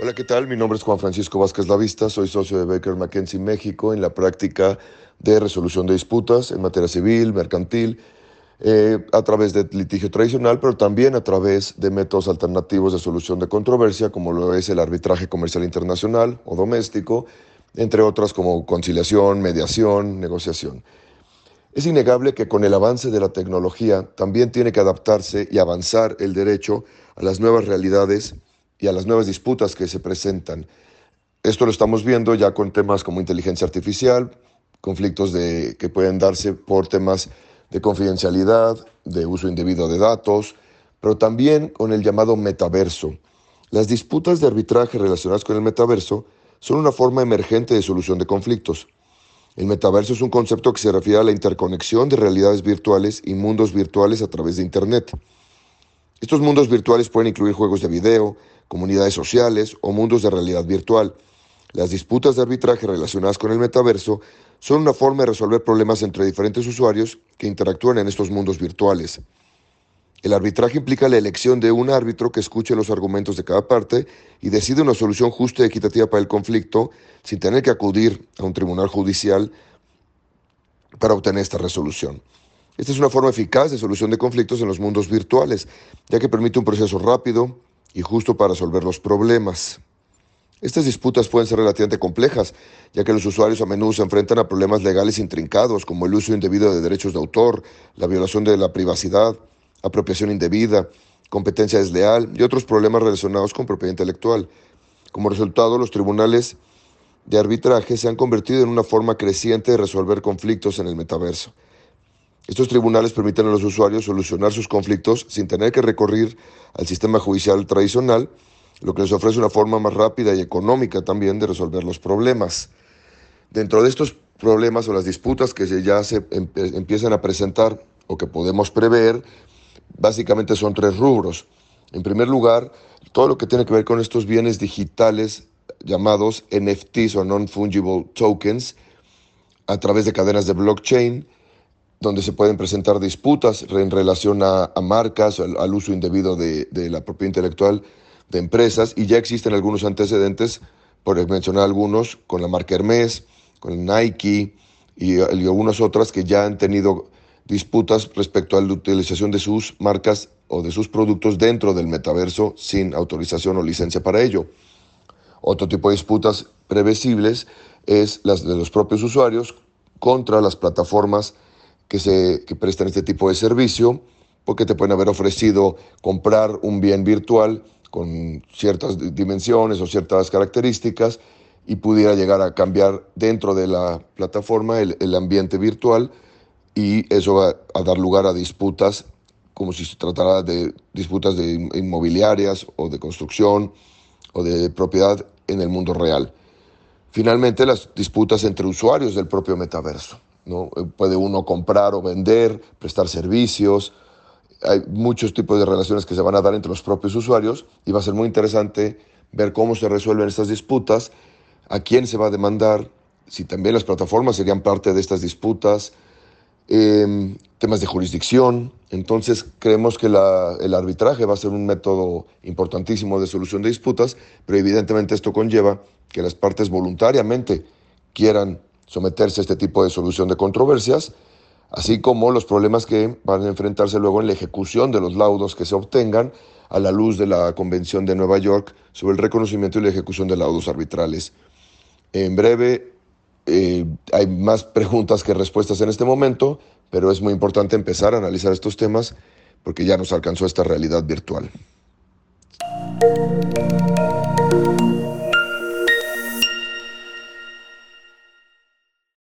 Hola, ¿qué tal? Mi nombre es Juan Francisco Vázquez Lavista, soy socio de Baker McKenzie México en la práctica de resolución de disputas en materia civil, mercantil, eh, a través de litigio tradicional, pero también a través de métodos alternativos de solución de controversia, como lo es el arbitraje comercial internacional o doméstico, entre otras como conciliación, mediación, negociación. Es innegable que con el avance de la tecnología también tiene que adaptarse y avanzar el derecho a las nuevas realidades y a las nuevas disputas que se presentan. Esto lo estamos viendo ya con temas como inteligencia artificial, conflictos de, que pueden darse por temas de confidencialidad, de uso indebido de datos, pero también con el llamado metaverso. Las disputas de arbitraje relacionadas con el metaverso son una forma emergente de solución de conflictos. El metaverso es un concepto que se refiere a la interconexión de realidades virtuales y mundos virtuales a través de Internet. Estos mundos virtuales pueden incluir juegos de video, comunidades sociales o mundos de realidad virtual. Las disputas de arbitraje relacionadas con el metaverso son una forma de resolver problemas entre diferentes usuarios que interactúan en estos mundos virtuales. El arbitraje implica la elección de un árbitro que escuche los argumentos de cada parte y decide una solución justa y equitativa para el conflicto sin tener que acudir a un tribunal judicial para obtener esta resolución. Esta es una forma eficaz de solución de conflictos en los mundos virtuales, ya que permite un proceso rápido y justo para resolver los problemas. Estas disputas pueden ser relativamente complejas, ya que los usuarios a menudo se enfrentan a problemas legales intrincados, como el uso indebido de derechos de autor, la violación de la privacidad, apropiación indebida, competencia desleal y otros problemas relacionados con propiedad intelectual. Como resultado, los tribunales de arbitraje se han convertido en una forma creciente de resolver conflictos en el metaverso. Estos tribunales permiten a los usuarios solucionar sus conflictos sin tener que recurrir al sistema judicial tradicional, lo que les ofrece una forma más rápida y económica también de resolver los problemas. Dentro de estos problemas o las disputas que ya se empiezan a presentar o que podemos prever, básicamente son tres rubros. En primer lugar, todo lo que tiene que ver con estos bienes digitales llamados NFTs o Non-Fungible Tokens a través de cadenas de blockchain, donde se pueden presentar disputas en relación a, marcas, al, al, uso indebido de, la propiedad intelectual de empresas y ya existen algunos antecedentes, por mencionar algunos, con la marca Hermes, con Nike y algunas otras que ya han tenido disputas respecto a la utilización de sus marcas o de sus productos dentro del metaverso sin autorización o licencia para ello. Otro tipo de disputas previsibles es las de los propios usuarios contra las plataformas que, se, que prestan este tipo de servicio, porque te pueden haber ofrecido comprar un bien virtual con ciertas dimensiones o ciertas características y pudiera llegar a cambiar dentro de la plataforma el, el ambiente virtual y eso va a dar lugar a disputas como si se tratara de disputas de inmobiliarias o de construcción o de propiedad en el mundo real. Finalmente, las disputas entre usuarios del propio metaverso. ¿no? Puede uno comprar o vender, prestar servicios, hay muchos tipos de relaciones que se van a dar entre los propios usuarios y va a ser muy interesante ver cómo se resuelven estas disputas, a quién se va a demandar, si también las plataformas serían parte de estas disputas, eh, temas de jurisdicción. Entonces creemos que el arbitraje va a ser un método importantísimo de solución de disputas, pero evidentemente esto conlleva que las partes voluntariamente quieran someterse a este tipo de solución de controversias así como los problemas que van a enfrentarse luego en la ejecución de los laudos que se obtengan a la luz de la Convención de Nueva York sobre el reconocimiento y la ejecución de laudos arbitrales. En breve, eh, hay más preguntas que respuestas en este momento, pero es muy importante empezar a analizar estos temas porque ya nos alcanzó esta realidad virtual.